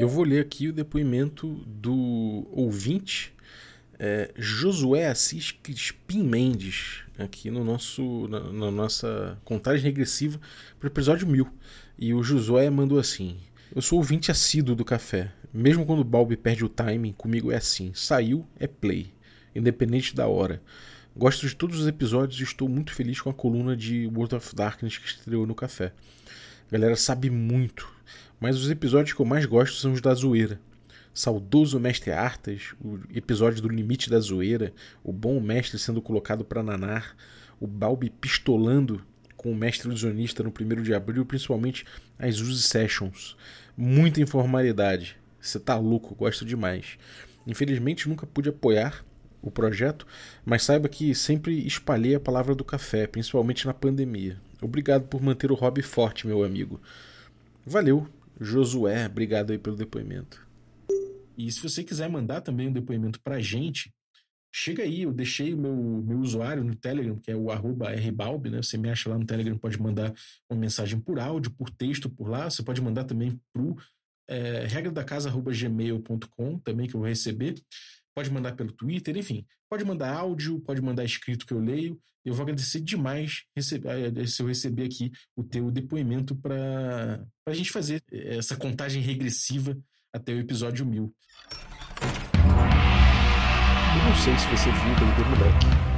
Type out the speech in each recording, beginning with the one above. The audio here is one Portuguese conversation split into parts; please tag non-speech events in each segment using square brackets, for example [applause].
E eu vou ler aqui o depoimento do ouvinte é, Josué Assis Crispim Mendes, aqui no nosso, na, na nossa contagem regressiva para o episódio 1000. E o Josué mandou assim: Eu sou ouvinte assíduo do café. Mesmo quando o Balbi perde o timing, comigo é assim: saiu, é play, independente da hora. Gosto de todos os episódios e estou muito feliz com a coluna de World of Darkness que estreou no café. A galera sabe muito, mas os episódios que eu mais gosto são os da zoeira saudoso mestre Artas, o episódio do limite da zoeira, o bom mestre sendo colocado para nanar, o Balbi pistolando com o mestre ilusionista no primeiro de abril, principalmente as Use Sessions. Muita informalidade. Você tá louco, gosto demais. Infelizmente nunca pude apoiar o projeto, mas saiba que sempre espalhei a palavra do café, principalmente na pandemia. Obrigado por manter o hobby forte, meu amigo. Valeu, Josué, obrigado aí pelo depoimento. E se você quiser mandar também um depoimento pra gente, chega aí, eu deixei o meu, meu usuário no Telegram, que é o rbalb, né? Você me acha lá no Telegram, pode mandar uma mensagem por áudio, por texto por lá. Você pode mandar também pro é, regra da casa@gmail.com também que eu vou receber. Pode mandar pelo Twitter, enfim. Pode mandar áudio, pode mandar escrito que eu leio. Eu vou agradecer demais receber, eh, se eu receber aqui o teu depoimento para a gente fazer essa contagem regressiva até o episódio 1000. Eu não sei se você viu o D&D Moleque.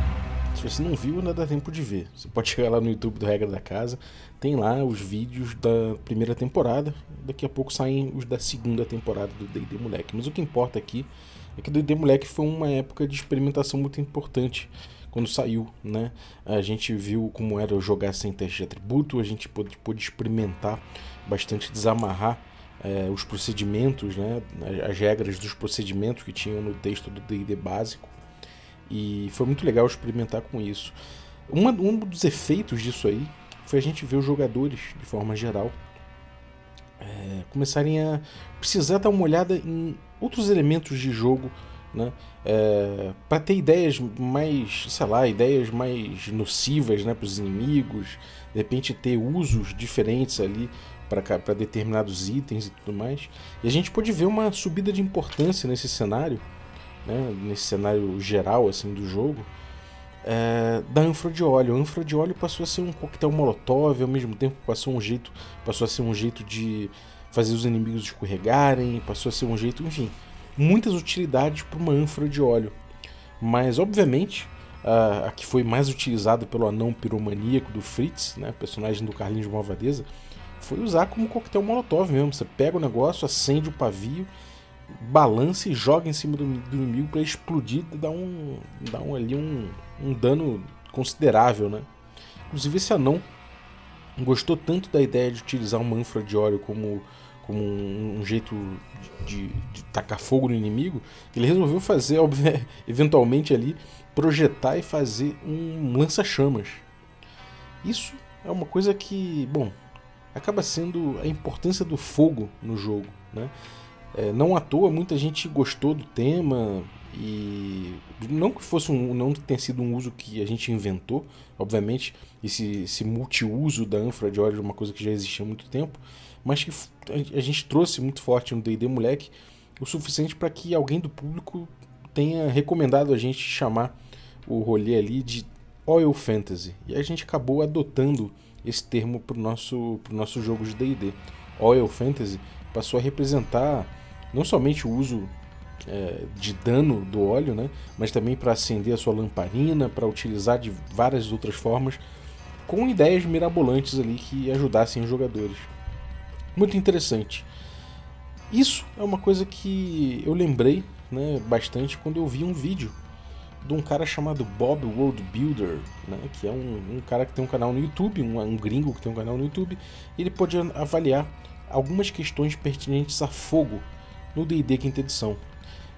Se você não viu, ainda dá tempo de ver. Você pode chegar lá no YouTube do Regra da Casa, tem lá os vídeos da primeira temporada. Daqui a pouco saem os da segunda temporada do D&D Moleque. Mas o que importa aqui que o D&D Moleque foi uma época de experimentação muito importante quando saiu, né? A gente viu como era jogar sem teste de atributo, a gente pôde, pôde experimentar bastante, desamarrar é, os procedimentos, né, as regras dos procedimentos que tinham no texto do D&D básico e foi muito legal experimentar com isso. Uma, um dos efeitos disso aí foi a gente ver os jogadores, de forma geral, é, começarem a precisar dar uma olhada em outros elementos de jogo, né? É, para ter ideias mais, sei lá, ideias mais nocivas né, para os inimigos, de repente ter usos diferentes ali para determinados itens e tudo mais. E a gente pode ver uma subida de importância nesse cenário, né, nesse cenário geral assim do jogo, é, da ânfora de óleo. A ânfora de óleo passou a ser um coquetel molotov, ao mesmo tempo passou um jeito, passou a ser um jeito de fazer os inimigos escorregarem, passou a ser um jeito, enfim, muitas utilidades para uma ânfora de óleo. Mas obviamente a, a que foi mais utilizada pelo anão piromaníaco do Fritz, né, personagem do Carlinhos Malvadeza, foi usar como coquetel molotov mesmo. Você pega o negócio, acende o pavio, balança e joga em cima do, do inimigo para explodir e dar um, dar um, ali um, um dano considerável, né? Inclusive esse anão gostou tanto da ideia de utilizar uma ânfora de óleo como, como um, um jeito de, de, de, tacar fogo no inimigo, que ele resolveu fazer, [laughs] eventualmente ali, projetar e fazer um lança-chamas. Isso é uma coisa que, bom, acaba sendo a importância do fogo no jogo. Né? É, não à toa muita gente gostou do tema e não que fosse um, não tenha sido um uso que a gente inventou, obviamente esse, esse multiuso da ânfora de óleo é uma coisa que já existia há muito tempo, mas que a gente trouxe muito forte no D&D moleque o suficiente para que alguém do público tenha recomendado a gente chamar o rolê ali de Oil Fantasy e a gente acabou adotando esse termo para o nosso, nosso jogo de DD. Oil Fantasy passou a representar não somente o uso é, de dano do óleo, né, mas também para acender a sua lamparina, para utilizar de várias outras formas, com ideias mirabolantes ali que ajudassem os jogadores. Muito interessante. Isso é uma coisa que eu lembrei né, bastante quando eu vi um vídeo de um cara chamado Bob World Builder, né, que é um, um, cara que tem um canal no YouTube, um, um, gringo que tem um canal no YouTube, ele pode avaliar algumas questões pertinentes a fogo no D&D quinta edição.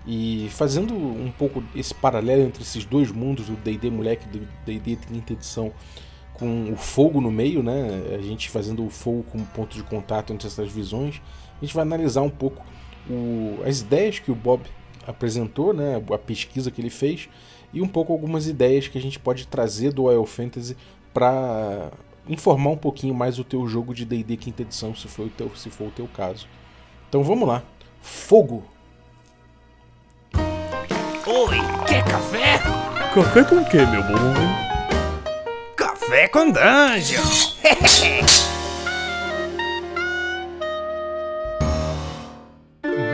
E fazendo um pouco esse paralelo entre esses dois mundos, o D&D moleque e o D&D quinta edição, com o fogo no meio, né, a gente fazendo o fogo como ponto de contato entre essas visões, a gente vai analisar um pouco o, as ideias que o Bob apresentou, né, a pesquisa que ele fez, e um pouco algumas ideias que a gente pode trazer do Oil Fantasy para informar um pouquinho mais o teu jogo de D&D quinta edição, se for, o teu, se for o teu caso. Então vamos lá, fogo. Oi, quer café? Café com o que, meu bom? Café com dungeon. [laughs]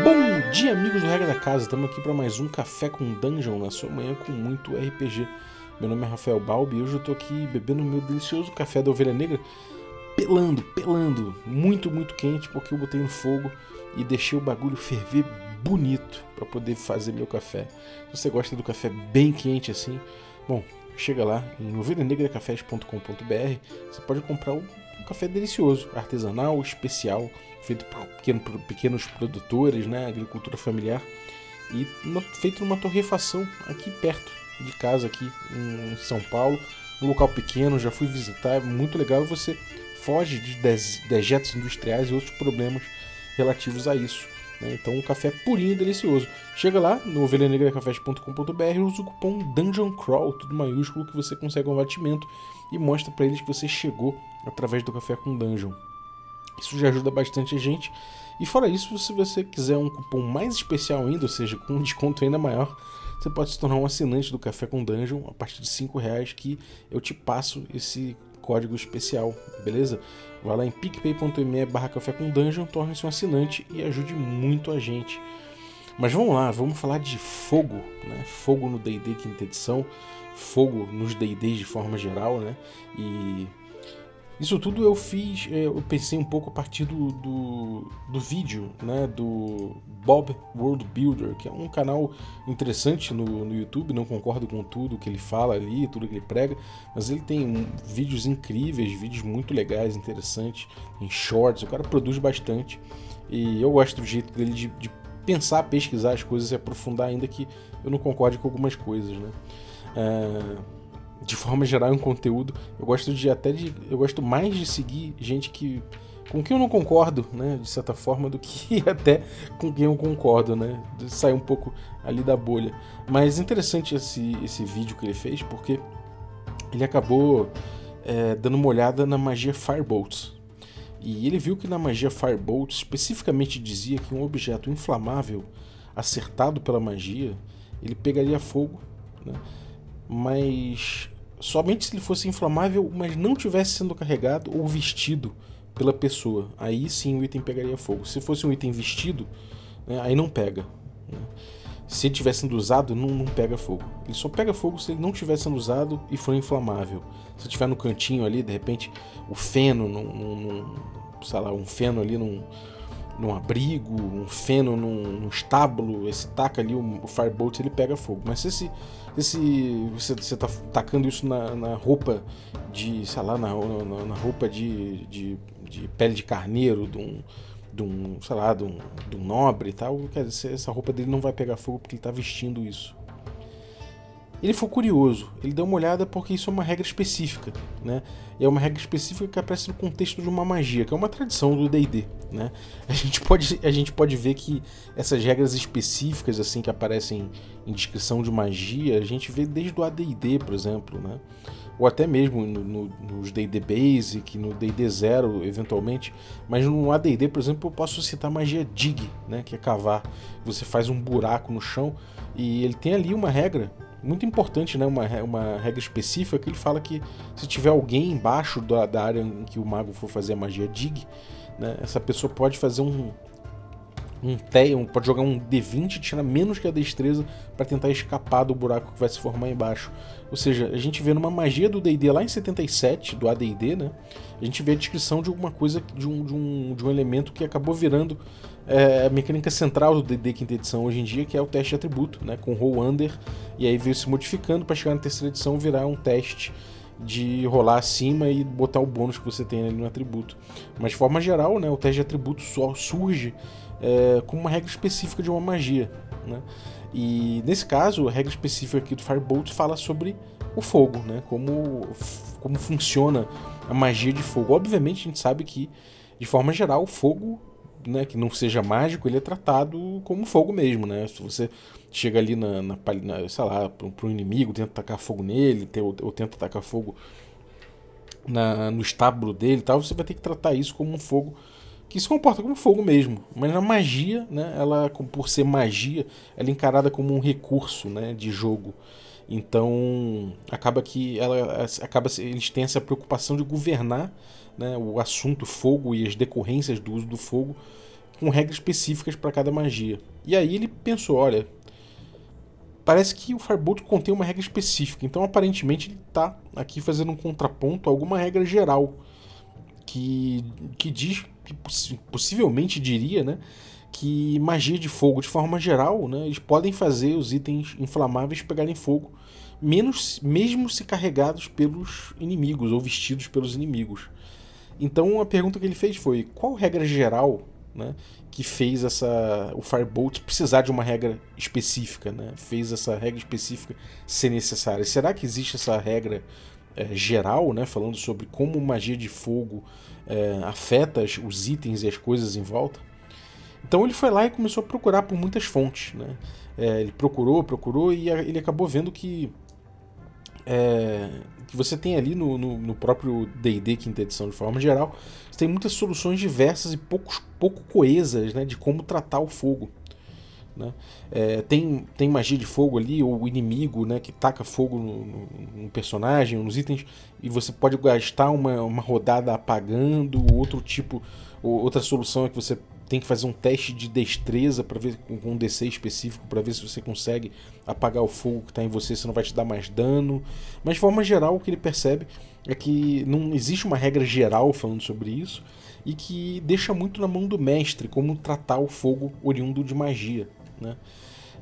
Bom dia, amigos do Regra da Casa. Estamos aqui para mais um Café com Dungeon na sua manhã com muito RPG. Meu nome é Rafael Balbi e hoje eu estou aqui bebendo meu delicioso café da Ovelha Negra, pelando, pelando, muito, muito quente, porque eu botei no fogo e deixei o bagulho ferver bonito para poder fazer meu café. Se você gosta do café bem quente assim, bom, chega lá em ovelhanegracafés.com.br, você pode comprar um, café delicioso, artesanal, especial, feito por, pequeno, pequenos produtores, né, agricultura familiar. E uma, feito numa torrefação aqui perto de casa aqui em São Paulo, um local pequeno, já fui visitar, é muito legal, você foge de dejetos industriais e outros problemas relativos a isso. Né? Então, um café purinho e delicioso. Chega lá no ovelhanegracafés.com.br e usa o cupom Dungeon Crawl, tudo maiúsculo, que você consegue um batimento e mostra para eles que você chegou através do Café com Dungeon. Isso já ajuda bastante a gente. E fora isso, se você quiser um cupom mais especial ainda, ou seja, com um desconto ainda maior, você pode se tornar um assinante do Café com Dungeon a partir de 5 reais que eu te passo esse código especial, beleza? Vá lá em picpay.me barra café com dungeon, torne-se um assinante e ajude muito a gente. Mas vamos lá, vamos falar de fogo, né? Fogo no D&D quinta edição, fogo nos D&Ds de forma geral, né? E isso tudo eu fiz, é, eu pensei um pouco a partir do, do, do, vídeo né, do Bob World Builder, que é um canal interessante no, no YouTube, não concordo com tudo que ele fala ali, tudo que ele prega, mas ele tem vídeos incríveis, vídeos muito legais, interessantes, em shorts, o cara produz bastante e eu gosto do jeito dele de, de pensar, pesquisar as coisas e aprofundar, ainda que eu não concorde com algumas coisas. Né? É de forma geral, um conteúdo. Eu gosto de até de. Eu gosto mais de seguir gente que. Com quem eu não concordo, né? De certa forma, do que [laughs] até com quem eu concordo, né? De sair um pouco ali da bolha. Mas interessante esse, esse vídeo que ele fez, porque ele acabou é, dando uma olhada na magia Firebolts. E ele viu que na magia Firebolt especificamente dizia que um objeto inflamável acertado pela magia, ele pegaria fogo, né? mas somente se ele fosse inflamável, mas não tivesse sendo carregado ou vestido pela pessoa. Aí sim o item pegaria fogo. Se fosse um item vestido, né, aí não pega. Né? Se ele estiver sendo usado, não, não, pega fogo. Ele só pega fogo se ele não estiver sendo usado e for inflamável. Se estiver no cantinho ali, de repente, o feno, num, num, sei lá, um feno ali num, num abrigo, um feno num, num estábulo, esse taca ali o, o firebolt, ele pega fogo. Mas se esse esse você, você tá tacando isso na, na roupa de, sei lá, na, na, na roupa de, de, de, pele de carneiro, de um, de um sei lá, de um, de um nobre e tal, quer dizer, essa roupa dele não vai pegar fogo porque ele está vestindo isso. Ele foi curioso, ele deu uma olhada porque isso é uma regra específica, né? E é uma regra específica que aparece no contexto de uma magia, que é uma tradição do D&D, né? A gente pode a gente pode ver que essas regras específicas assim que aparecem em descrição de magia, a gente vê desde o AD&D, por exemplo, né? Ou até mesmo no, no, nos D&D Basic, no D&D Zero, eventualmente. Mas no AD&D, por exemplo, eu posso citar magia Dig, né? Que é cavar. Você faz um buraco no chão e ele tem ali uma regra muito importante, né? Uma, uma regra específica que ele fala que se tiver alguém embaixo da, da área em que o mago for fazer a magia dig, né? Essa pessoa pode fazer um um te, um, pode jogar um D20 e tirar menos que a destreza para tentar escapar do buraco que vai se formar embaixo. Ou seja, a gente vê numa magia do D&D lá em 77, do AD&D, né? A gente vê a descrição de alguma coisa, de um, de um, de um elemento que acabou virando é, a mecânica central do D&D quinta edição hoje em dia, que é o teste de atributo, né, com roll under, e aí veio se modificando para chegar na terceira edição virar um teste de rolar acima e botar o bônus que você tem ali no atributo. Mas de forma geral, né, o teste de atributo só surge é, como uma regra específica de uma magia. Né? E nesse caso, a regra específica aqui do Firebolt fala sobre o fogo, né? como, como funciona a magia de fogo. Obviamente a gente sabe que, de forma geral, o fogo né, que não seja mágico, ele é tratado como fogo mesmo, né? Se você chega ali na, na, na sei lá, para um inimigo, tenta tacar fogo nele, ou, ou tenta tacar fogo na, no estábulo dele, tal, você vai ter que tratar isso como um fogo que se comporta como fogo mesmo. Mas na magia, né, ela, por ser magia, ela é encarada como um recurso né, de jogo. Então acaba que ela acaba eles têm essa preocupação de governar né, o assunto fogo e as decorrências do uso do fogo com regras específicas para cada magia. E aí ele pensou, olha, parece que o Firebolt contém uma regra específica, então aparentemente ele está aqui fazendo um contraponto a alguma regra geral que, que diz que possivelmente diria, né, que magia de fogo, de forma geral, né, eles podem fazer os itens inflamáveis pegarem fogo, menos mesmo se carregados pelos inimigos ou vestidos pelos inimigos. Então a pergunta que ele fez foi: qual regra geral né, que fez essa o Firebolt precisar de uma regra específica, né, fez essa regra específica ser necessária? Será que existe essa regra é, geral, né, falando sobre como magia de fogo é, afeta os itens e as coisas em volta? Então ele foi lá e começou a procurar por muitas fontes. Né? É, ele procurou, procurou e ele acabou vendo que, é, que você tem ali no, no, no próprio DD quinta edição de forma geral, você tem muitas soluções diversas e poucos, pouco coesas né, de como tratar o fogo. Né? É, tem, tem magia de fogo ali, ou inimigo né, que taca fogo no, no, no, personagem, nos itens, e você pode gastar uma, uma rodada apagando, outro tipo, outra solução é que você tem que fazer um teste de destreza para ver com um DC específico para ver se você consegue apagar o fogo que está em você, se não vai te dar mais dano. Mas de forma geral, o que ele percebe é que não existe uma regra geral falando sobre isso e que deixa muito na mão do mestre como tratar o fogo oriundo de magia, né?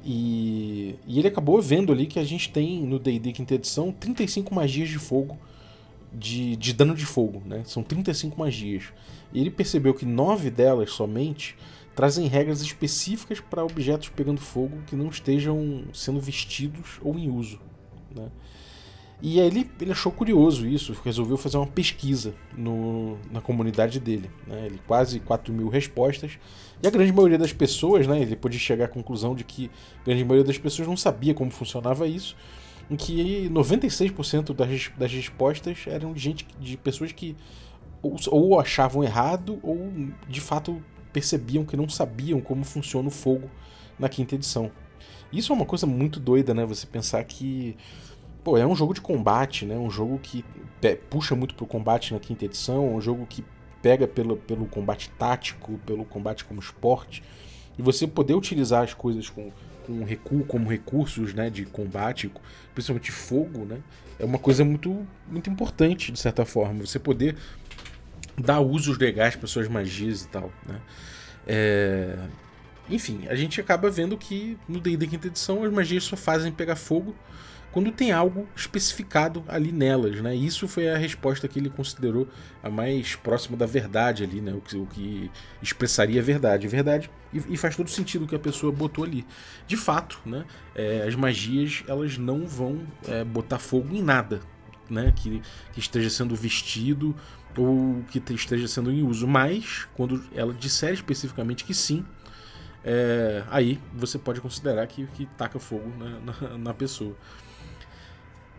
E, e ele acabou vendo ali que a gente tem no D&D quinta edição 35 magias de fogo de, de dano de fogo, né? São 35 magias. E ele percebeu que nove delas somente trazem regras específicas para objetos pegando fogo que não estejam sendo vestidos ou em uso. Né? E aí ele, ele achou curioso isso, resolveu fazer uma pesquisa no, na comunidade dele. Né? Ele quase 4 mil respostas. E a grande maioria das pessoas, né, ele pôde chegar à conclusão de que a grande maioria das pessoas não sabia como funcionava isso em que 96% das, das respostas eram de gente de pessoas que ou, ou achavam errado ou de fato percebiam que não sabiam como funciona o fogo na quinta edição. Isso é uma coisa muito doida, né? Você pensar que pô, é um jogo de combate, né? Um jogo que puxa muito pro combate na quinta edição, um jogo que pega pelo, pelo combate tático, pelo combate como esporte, e você poder utilizar as coisas com com recuo como recursos né, de combate, principalmente fogo, né, é uma coisa muito, muito importante, de certa forma. Você poder dar usos legais para suas magias e tal. Né? É... Enfim, a gente acaba vendo que no D&D quinta edição as magias só fazem pegar fogo quando tem algo especificado ali nelas, né? Isso foi a resposta que ele considerou a mais próxima da verdade ali, né? O que, o que expressaria a verdade. Verdade, e, e, faz todo sentido o que a pessoa botou ali. De fato, né? É, as magias, elas não vão é, botar fogo em nada, né? Que, que esteja sendo vestido ou que esteja sendo em uso. Mas, quando ela disser especificamente que sim, é, aí você pode considerar que, que taca fogo na, na, na pessoa.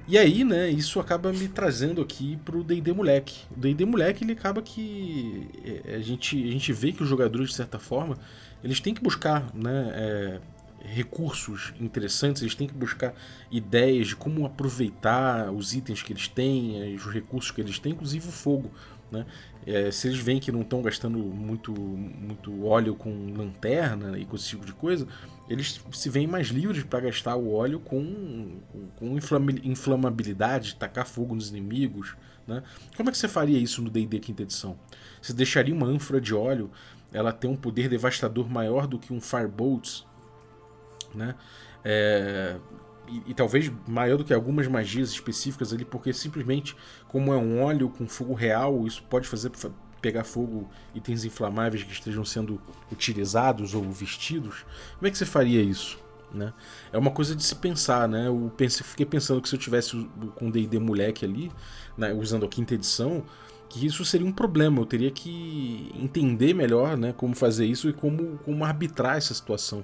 E aí, né, isso acaba me trazendo aqui pro D&D Moleque. O D&D Moleque, ele acaba que é, a gente, a gente vê que os jogadores, de certa forma, eles têm que buscar, né, é, recursos interessantes, eles têm que buscar ideias de como aproveitar os itens que eles têm, os recursos que eles têm, inclusive o fogo. Né? É, se eles veem que não estão gastando muito, muito óleo com lanterna e com esse tipo de coisa, eles se veem mais livres para gastar o óleo com, com inflamabilidade, tacar fogo nos inimigos. Né? Como é que você faria isso no D&D quinta edição? Você deixaria uma ânfora de óleo ela ter um poder devastador maior do que um Firebolt, né? É, e, e, talvez maior do que algumas magias específicas ali, porque simplesmente, como é um óleo com fogo real, isso pode fazer pegar fogo itens inflamáveis que estejam sendo utilizados ou vestidos. Como é que você faria isso? Né? É uma coisa de se pensar, né? Eu pensei, fiquei pensando que se eu tivesse com D&D moleque ali, né, usando a quinta edição, que isso seria um problema. Eu teria que entender melhor, né, como fazer isso e como, como arbitrar essa situação.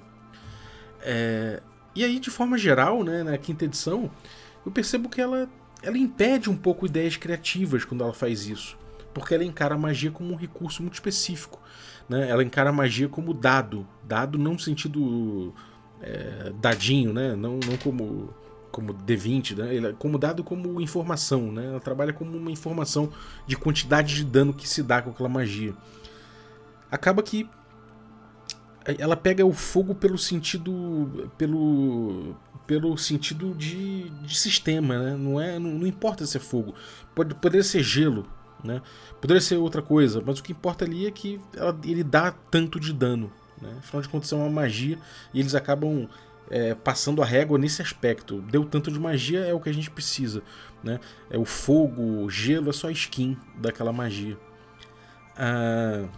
É... E aí, de forma geral, né, na quinta edição, eu percebo que ela, ela impede um pouco ideias criativas quando ela faz isso. porque ela encara a magia como um recurso muito específico. Né? Ela encara a magia como dado, dado não no sentido é, dadinho, né? não, não como como D20, né? Ele é como dado como informação, né? Ela trabalha como uma informação de quantidade de dano que se dá com aquela magia. Acaba que ela pega o fogo pelo sentido pelo pelo sentido de, de sistema, né? Não é não, não importa se é fogo, pode poderia ser gelo, né? Poderia ser outra coisa, mas o que importa ali é que ela, ele dá tanto de dano, né? Afinal de contas é uma magia e eles acabam é, passando a régua nesse aspecto. Deu tanto de magia, é o que a gente precisa. Né? É o fogo, o gelo, é só skin daquela magia. Ah,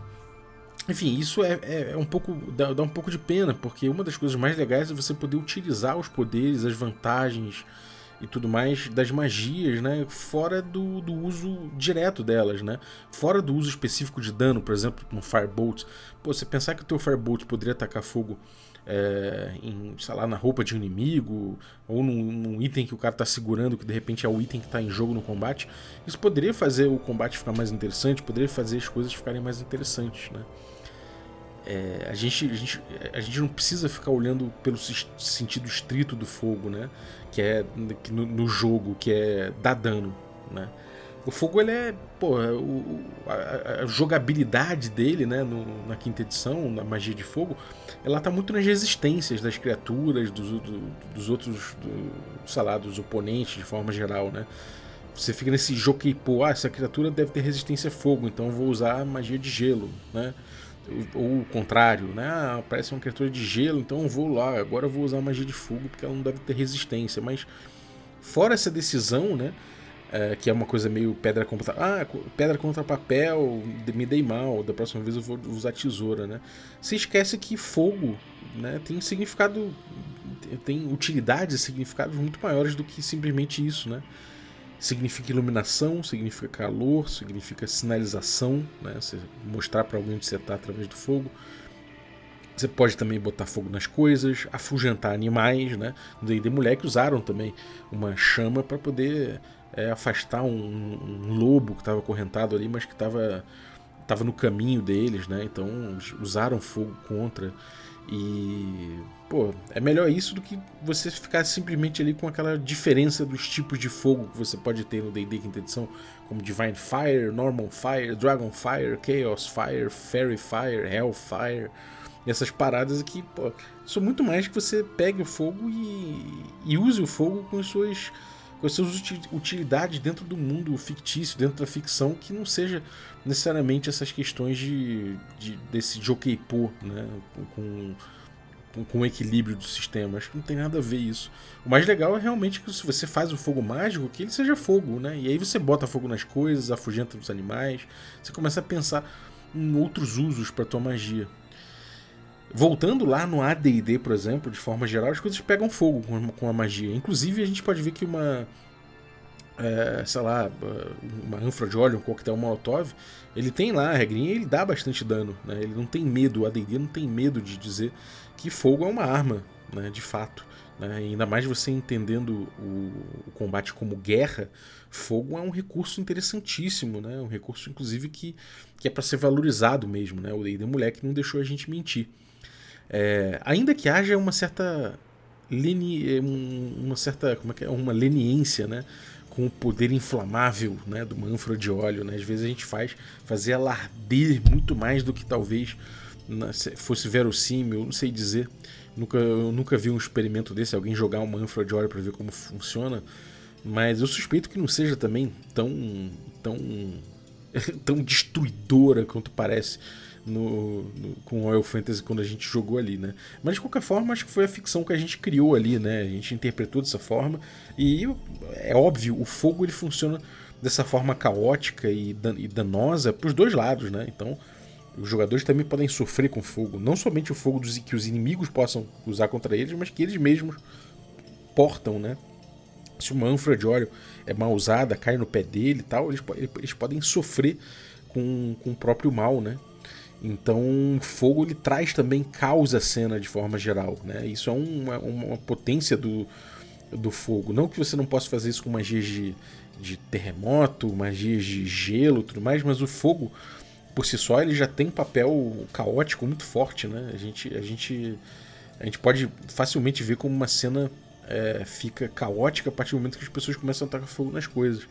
enfim, isso é, é, é um pouco. Dá, dá, um pouco de pena, porque uma das coisas mais legais é você poder utilizar os poderes, as vantagens e tudo mais das magias, né? Fora do, do uso direto delas, né? Fora do uso específico de dano, por exemplo, no Firebolt. Pô, você pensar que o teu Firebolt poderia atacar fogo é, em, sei lá, na roupa de um inimigo, ou num, num, item que o cara está segurando, que de repente é o item que está em jogo no combate, isso poderia fazer o combate ficar mais interessante, poderia fazer as coisas ficarem mais interessantes, né? É, a, gente, a, gente, a gente não precisa ficar olhando pelo sentido estrito do fogo, né? Que é no, no jogo, que é dar dano, né? O fogo ele é, pô, é a, a, jogabilidade dele, né, no, na quinta edição, na magia de fogo, ela tá muito nas resistências das criaturas, dos, do, dos outros, do, sei lá, dos oponentes de forma geral, né? Você fica nesse jockey, pô, ah, essa criatura deve ter resistência a fogo, então vou usar magia de gelo, né? Ou o contrário, né? Ah, parece uma criatura de gelo, então vou lá, agora vou usar magia de fogo porque ela não deve ter resistência. Mas fora essa decisão, né? É, que é uma coisa meio pedra contra. Ah, pedra contra papel, me dei mal, da próxima vez eu vou usar tesoura, né? Se esquece que fogo né, tem significado. tem utilidades significados muito maiores do que simplesmente isso, né? Significa iluminação, significa calor, significa sinalização, né? Você mostrar para alguém onde você está através do fogo. Você pode também botar fogo nas coisas, afugentar animais, né? No D&D Moleque usaram também uma chama para poder é, afastar um, um, lobo que estava acorrentado ali, mas que estava tava no caminho deles, né? Então usaram fogo contra. E, pô, é melhor isso do que você ficar simplesmente ali com aquela diferença dos tipos de fogo que você pode ter no D&D quinta edição, como Divine Fire, Normal Fire, Dragon Fire, Chaos Fire, Fairy Fire, Hell Fire. Essas paradas aqui, pô, são muito mais que você pegue o fogo e, e use o fogo com as suas com as suas utilidades dentro do mundo fictício, dentro da ficção, que não seja necessariamente essas questões de, de desse jockey-pô, né? Com, com, com, o equilíbrio do sistema. Acho que não tem nada a ver isso. O mais legal é realmente que se você faz o fogo mágico, que ele seja fogo, né? E aí você bota fogo nas coisas, afugenta os animais, você começa a pensar em outros usos para tua magia. Voltando lá no AD&D, por exemplo, de forma geral, as coisas pegam fogo com, a magia. Inclusive, a gente pode ver que uma... É, sei lá, uma ânfora de óleo, um coquetel molotov, ele tem lá a regrinha e ele dá bastante dano. Né? Ele não tem medo, o AD&D não tem medo de dizer que fogo é uma arma, né? de fato. Né? Ainda mais você entendendo o, o, combate como guerra, fogo é um recurso interessantíssimo, né? um recurso inclusive que, que é para ser valorizado mesmo. Né? O D&D Moleque não deixou a gente mentir. É, ainda que haja uma certa leni, uma certa como é que é? uma leniência, né, com o poder inflamável, né, do ânfora de óleo, né? Às vezes a gente faz fazer alarder muito mais do que talvez fosse verossímil, não sei dizer. Nunca, eu nunca vi um experimento desse, alguém jogar uma ânfora de óleo para ver como funciona, mas eu suspeito que não seja também tão tão [laughs] tão destruidora quanto parece no, no, com Oil Fantasy quando a gente jogou ali, né? Mas de qualquer forma, acho que foi a ficção que a gente criou ali, né? A gente interpretou dessa forma e é óbvio, o fogo ele funciona dessa forma caótica e, dan e danosa para os dois lados, né? Então, os jogadores também podem sofrer com fogo, não somente o fogo dos, que os inimigos possam usar contra eles, mas que eles mesmos portam, né? Se uma ânfora de óleo é mal usada, cai no pé dele e tal, eles, eles podem sofrer com, com o próprio mal, né? Então, fogo ele traz também causa à cena de forma geral, né? Isso é uma, uma potência do, do fogo. Não que você não possa fazer isso com magias de, de terremoto, magias de gelo tudo mais, mas o fogo, por si só, ele já tem um papel caótico muito forte, né? A gente, a gente, a gente pode facilmente ver como uma cena é, fica caótica a partir do momento que as pessoas começam a tacar fogo nas coisas.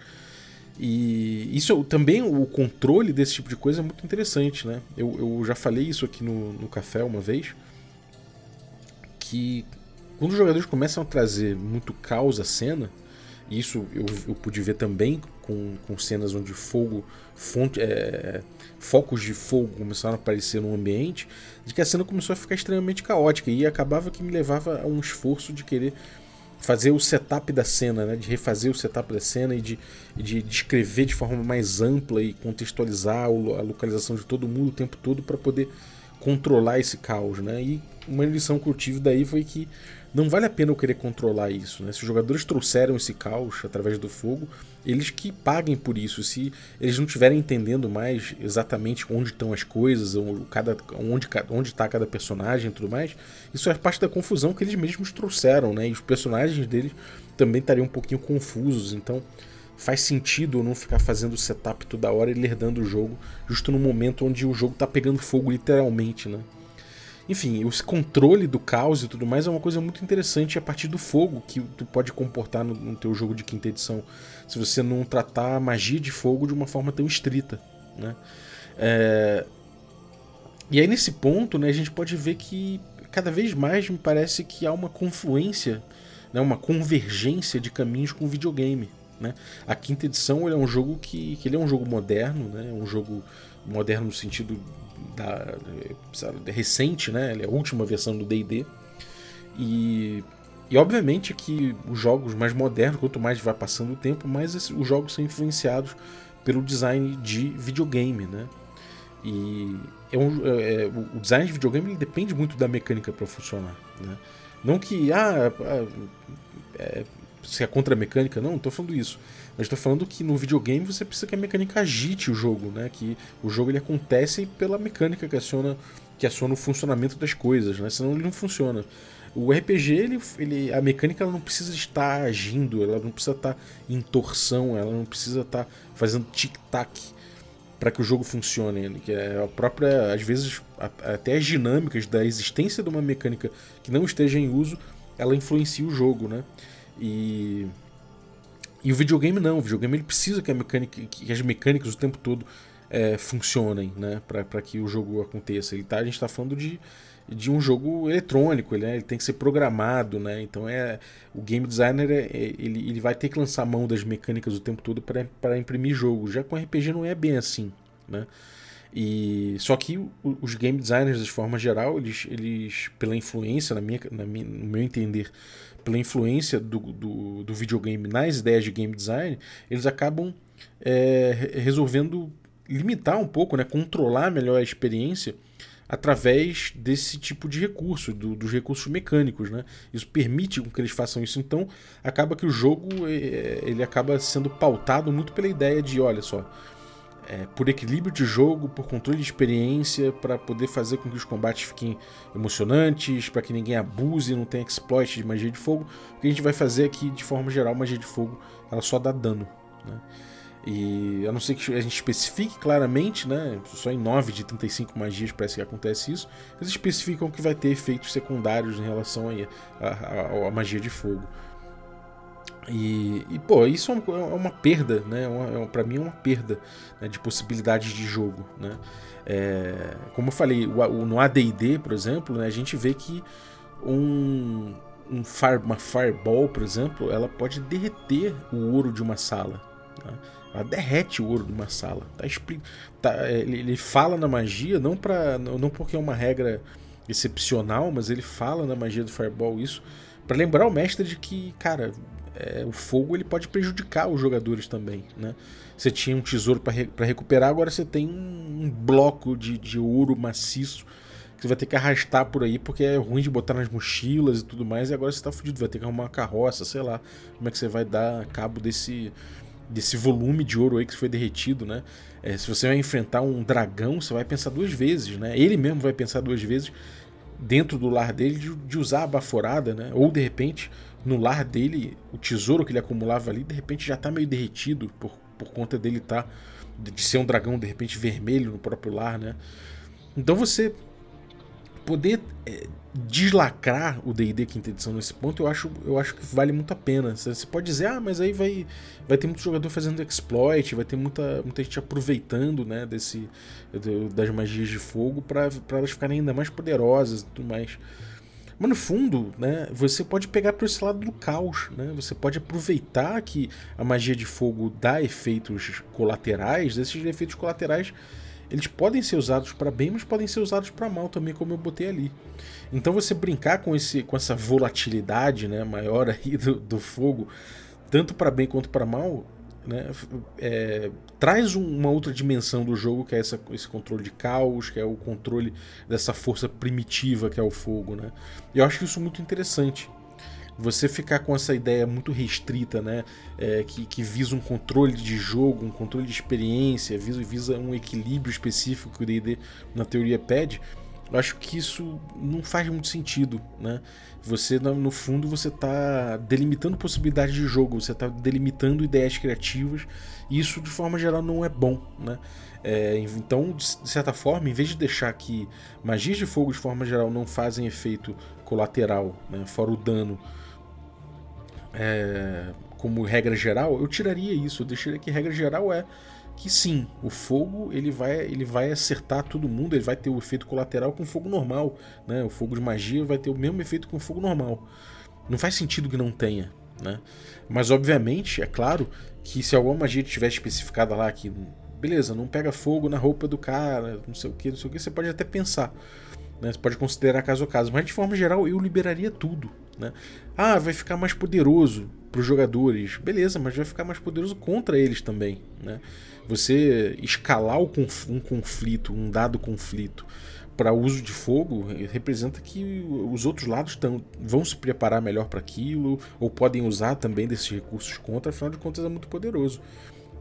E isso também, o controle desse tipo de coisa é muito interessante, né? Eu, eu já falei isso aqui no, no café uma vez, que quando os jogadores começam a trazer muito caos à cena, e isso eu, eu pude ver também com, com cenas onde fogo, fonte, é, focos de fogo começaram a aparecer no ambiente, de que a cena começou a ficar extremamente caótica e acabava que me levava a um esforço de querer fazer o setup da cena, né? de refazer o setup da cena e de, de descrever de forma mais ampla e contextualizar a localização de todo mundo o tempo todo para poder controlar esse caos. Né? E uma lição que eu tive daí foi que não vale a pena eu querer controlar isso. Né? Se os jogadores trouxeram esse caos através do fogo, eles que paguem por isso. Se eles não estiverem entendendo mais exatamente onde estão as coisas, cada, onde está cada personagem e tudo mais, isso é parte da confusão que eles mesmos trouxeram, né? E os personagens deles também estariam um pouquinho confusos. Então faz sentido eu não ficar fazendo setup toda hora e lerdando o jogo, justo no momento onde o jogo está pegando fogo literalmente, né? Enfim, o controle do caos e tudo mais é uma coisa muito interessante a partir do fogo que tu pode comportar no, no teu jogo de quinta edição, se você não tratar a magia de fogo de uma forma tão estrita, né? É... E aí nesse ponto, né, a gente pode ver que cada vez mais me parece que há uma confluência, né, uma convergência de caminhos com o videogame. Né? A quinta edição é um jogo que, que ele é um jogo moderno, né? um jogo moderno no sentido da, recente, né? Ele é a última versão do D&D. E, e obviamente que os jogos mais modernos, quanto mais vai passando o tempo, mais os jogos são influenciados pelo design de videogame, né? E é um, é, é o design de videogame depende muito da mecânica para funcionar, né? Não que ah, é, se é contra a mecânica, não, não falando isso. Mas estou falando que no videogame você precisa que a mecânica agite o jogo, né? Que o jogo ele acontece pela mecânica que aciona, que aciona o funcionamento das coisas, né? Senão ele não funciona. O RPG, ele, ele, a mecânica ela não precisa estar agindo, ela não precisa estar em torção, ela não precisa estar fazendo tic-tac para que o jogo funcione. Que é a própria, às vezes, até as dinâmicas da existência de uma mecânica que não esteja em uso, ela influencia o jogo, né? E e o videogame não, o videogame ele precisa que, mecânica, que as mecânicas o tempo todo é, funcionem, né, para que o jogo aconteça. Ele tá, a gente está falando de, de um jogo eletrônico, ele, né, ele tem que ser programado, né, então é o game designer é, é ele, ele vai ter que lançar mão das mecânicas o tempo todo para imprimir jogo. Já com RPG não é bem assim, né. E só que os game designers de forma geral, eles, eles pela influência na minha, na minha, no meu entender, pela influência do, do, do, videogame nas ideias de game design, eles acabam é, resolvendo limitar um pouco, né, controlar melhor a experiência através desse tipo de recurso, do, dos recursos mecânicos. Né? Isso permite que eles façam isso. Então, acaba que o jogo é, ele acaba sendo pautado muito pela ideia de, olha só, é, por equilíbrio de jogo, por controle de experiência, para poder fazer com que os combates fiquem emocionantes, para que ninguém abuse, não tenha exploit de magia de fogo. O que a gente vai fazer aqui, de forma geral, magia de fogo, ela só dá dano. Né? E a não ser que a gente especifique claramente, né, só em 9 de 35 magias parece que acontece isso, eles especificam que vai ter efeitos secundários em relação à magia de fogo. E, e, pô, isso é uma, é uma perda, né? É é, para mim é uma perda né, de possibilidades de jogo, né? É, como eu falei, o, o, no AD&D, por exemplo, né, a gente vê que um, um fire, uma fireball, por exemplo, ela pode derreter o ouro de uma sala. Né? Ela derrete o ouro de uma sala. Tá, tá, ele, ele, fala na magia, não, pra, não porque é uma regra excepcional, mas ele fala na magia do fireball isso para lembrar o mestre de que, cara, é, o fogo ele pode prejudicar os jogadores também, né? Você tinha um tesouro para re recuperar, agora você tem um bloco de, de ouro maciço que você vai ter que arrastar por aí porque é ruim de botar nas mochilas e tudo mais, e agora você está fudido, vai ter que arrumar uma carroça, sei lá, como é que você vai dar cabo desse desse volume de ouro aí que foi derretido, né? É, se você vai enfrentar um dragão, você vai pensar duas vezes, né? Ele mesmo vai pensar duas vezes dentro do lar dele de, de, usar a baforada, né? Ou de repente, no lar dele, o tesouro que ele acumulava ali, de repente já tá meio derretido por, por conta dele tá de ser um dragão de repente vermelho no próprio lar, né? Então você poder é, deslacrar o D&D quinta edição nesse ponto, eu acho, eu acho que vale muito a pena. Você pode dizer, ah, mas aí vai, vai ter muito jogador fazendo exploit, vai ter muita, muita gente aproveitando, né, desse, das magias de fogo para elas ficarem ainda mais poderosas e tudo mais. Mas no fundo, né, você pode pegar para esse lado do caos, né? Você pode aproveitar que a magia de fogo dá efeitos colaterais, esses efeitos colaterais eles podem ser usados para bem, mas podem ser usados para mal também, como eu botei ali. Então você brincar com, esse, com essa volatilidade né, maior aí do, do fogo, tanto para bem quanto para mal, né, é, traz uma outra dimensão do jogo, que é essa, esse controle de caos, que é o controle dessa força primitiva que é o fogo. Né? Eu acho isso muito interessante você ficar com essa ideia muito restrita, né, é, que, que, visa um controle de jogo, um controle de experiência, visa, visa um equilíbrio específico que o D&D na teoria pede, eu acho que isso não faz muito sentido, né? Você, no fundo, você está delimitando possibilidades de jogo, você está delimitando ideias criativas, e isso, de forma geral, não é bom, né? É, então, de certa forma, em vez de deixar que magias de fogo, de forma geral, não fazem efeito colateral, né? fora o dano é, como regra geral, eu tiraria isso. Eu deixaria que regra geral é que sim, o fogo ele vai, ele vai acertar todo mundo, ele vai ter o efeito colateral com fogo normal, né? O fogo de magia vai ter o mesmo efeito com fogo normal. Não faz sentido que não tenha, né? Mas obviamente, é claro que se alguma magia tiver especificada lá que beleza, não pega fogo na roupa do cara, não sei o que, não sei o que, você pode até pensar. Né? Você pode considerar caso a caso, mas de forma geral eu liberaria tudo. Né? Ah, vai ficar mais poderoso para os jogadores. Beleza, mas vai ficar mais poderoso contra eles também. Né? Você escalar um conflito, um dado conflito para uso de fogo representa que os outros lados tão, vão se preparar melhor para aquilo ou podem usar também desses recursos contra, afinal de contas é muito poderoso.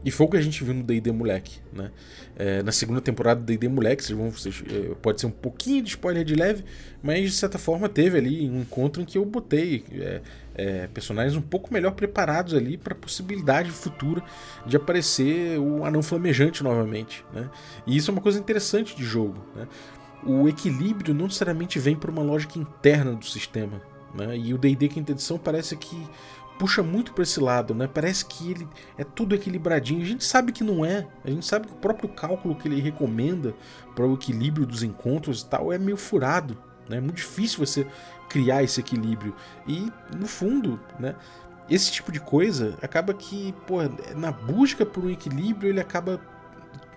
E foi o que a gente viu no D&D Moleque, né? É, na segunda temporada do D&D Moleque, vocês vão, vocês, é, pode ser um pouquinho de spoiler de leve, mas de certa forma teve ali um encontro em que eu botei é, é personagens um pouco melhor preparados ali para a possibilidade futura de aparecer o anão flamejante novamente, né? E isso é uma coisa interessante de jogo, né? O equilíbrio não necessariamente vem por uma lógica interna do sistema, né? E o D&D quinta edição parece que puxa muito para esse lado, né? Parece que ele é tudo equilibradinho. A gente sabe que não é. A gente sabe que o próprio cálculo que ele recomenda para o equilíbrio dos encontros e tal é meio furado, né? É muito difícil você criar esse equilíbrio. E no fundo, né? Esse tipo de coisa acaba que, pô, na busca por um equilíbrio, ele acaba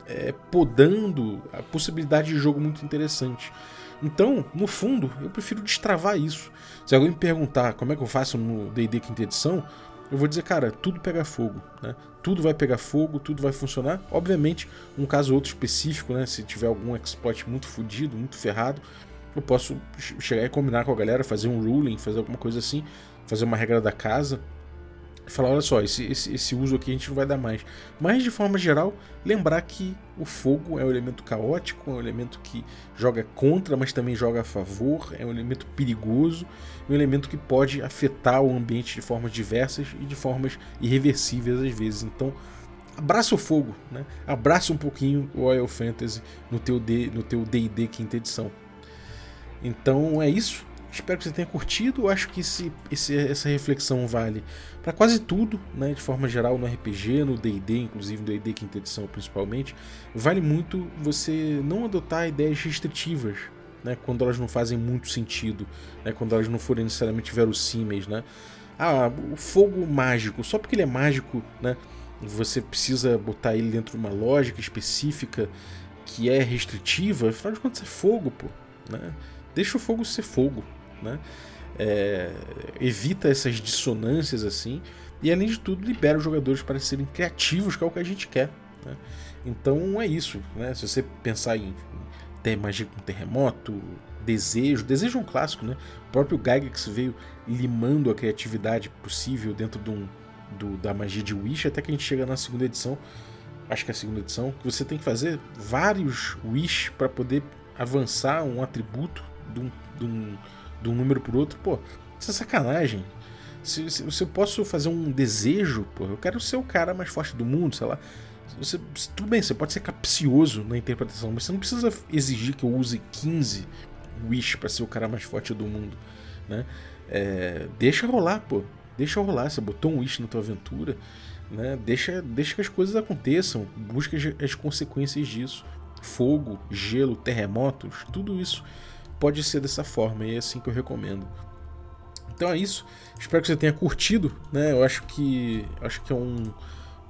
é, podando a possibilidade de jogo muito interessante. Então, no fundo, eu prefiro destravar isso. Se alguém me perguntar como é que eu faço no D&D quinta edição, eu vou dizer, cara, tudo pega fogo, né? Tudo vai pegar fogo, tudo vai funcionar. Obviamente, um caso ou outro específico, né? Se tiver algum exploit muito fodido, muito ferrado, eu posso chegar e combinar com a galera, fazer um ruling, fazer alguma coisa assim, fazer uma regra da casa, falar, olha só, esse, esse, esse, uso aqui a gente não vai dar mais. Mas de forma geral, lembrar que o fogo é um elemento caótico, é um elemento que joga contra, mas também joga a favor, é um elemento perigoso, é um elemento que pode afetar o ambiente de formas diversas e de formas irreversíveis às vezes. Então, abraça o fogo, né? Abraça um pouquinho o Oil Fantasy no teu D, no teu D&D quinta edição. Então é isso. Espero que você tenha curtido. Eu acho que esse, esse, essa reflexão vale para quase tudo, né, de forma geral, no RPG, no DD, inclusive no DD quinta edição principalmente. Vale muito você não adotar ideias restritivas. Né, quando elas não fazem muito sentido, né, quando elas não forem necessariamente verossímeis, né? Ah, o fogo mágico, só porque ele é mágico, né, você precisa botar ele dentro de uma lógica específica que é restritiva, afinal de contas é fogo, pô, né? Deixa o fogo ser fogo, né? É, evita essas dissonâncias assim e além de tudo libera os jogadores para serem criativos, que é o que a gente quer. Né? Então é isso, né? Se você pensar em ter magia com terremoto, desejo, desejo é um clássico, né? O próprio Gygax veio limando a criatividade possível dentro de um, do, da magia de Wish, até que a gente chega na segunda edição, acho que é a segunda edição, que você tem que fazer vários Wish para poder avançar um atributo de um, de um, de um número por outro, pô, isso é sacanagem. Se, se, se eu posso fazer um desejo, pô, eu quero ser o cara mais forte do mundo, sei lá. Você, tudo bem, você pode ser capcioso na interpretação, mas você não precisa exigir que eu use 15 Wish para ser o cara mais forte do mundo, né? É, deixa rolar, pô. Deixa rolar. Você botou um Wish na tua aventura, né? Deixa, deixa que as coisas aconteçam. Busca as consequências disso. Fogo, gelo, terremotos, tudo isso pode ser dessa forma e é assim que eu recomendo. Então é isso. Espero que você tenha curtido, né? Eu acho que acho que é um,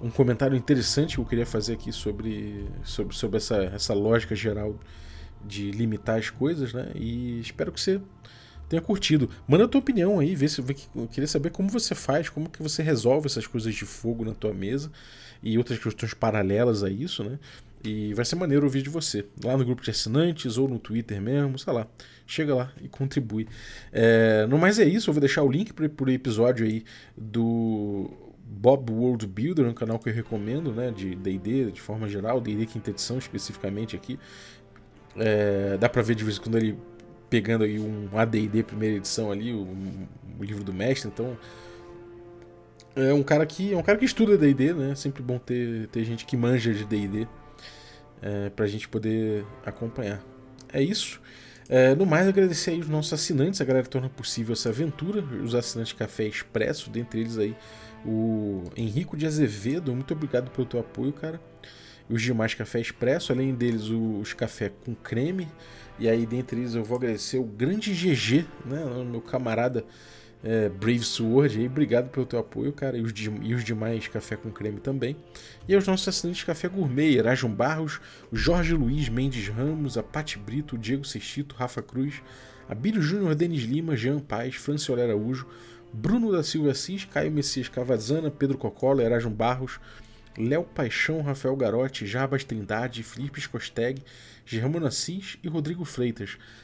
um comentário interessante que eu queria fazer aqui sobre, sobre, sobre essa, essa lógica geral de limitar as coisas, né? E espero que você tenha curtido. Manda a tua opinião aí, vê se eu queria saber como você faz, como que você resolve essas coisas de fogo na tua mesa e outras questões paralelas a isso, né? E vai ser maneiro ouvir de você, lá no grupo de assinantes ou no Twitter mesmo, sei lá. Chega lá e contribui. É, no mais é isso, eu vou deixar o link para o episódio aí do Bob World Builder, um canal que eu recomendo, né, de D&D de forma geral, D&D quinta edição especificamente aqui. É, dá para ver de vez em quando ele pegando aí um AD&D primeira edição ali, o, o livro do mestre, então é um cara que é um cara que estuda D&D, né? É sempre bom ter, ter gente que manja de D&D é, para a gente poder acompanhar. É isso. É, no mais, agradecer aí os nossos assinantes, a galera que torna possível essa aventura, os assinantes Café Expresso, dentre eles aí o Henrico de Azevedo, muito obrigado pelo teu apoio, cara. Os demais Café Expresso, além deles os café com creme. E aí, dentre eles, eu vou agradecer o grande GG, né, meu camarada é, Brave Sword aí, obrigado pelo teu apoio, cara, e os, e os demais Café com Creme também. E aos nossos assinantes Café Gourmet, Erasmo Barros, Jorge Luiz Mendes Ramos, a Pati Brito, Diego Sextito, Rafa Cruz, a Bírio Júnior, Denis Lima, Jean Paz, Franciola Araújo, Bruno da Silva Assis, Caio Messias Cavazana, Pedro Cocola, Erasmo Barros, Léo Paixão, Rafael Garotti, Jarbas Trindade, Felipe Scosteg, Germano Assis e Rodrigo Freitas.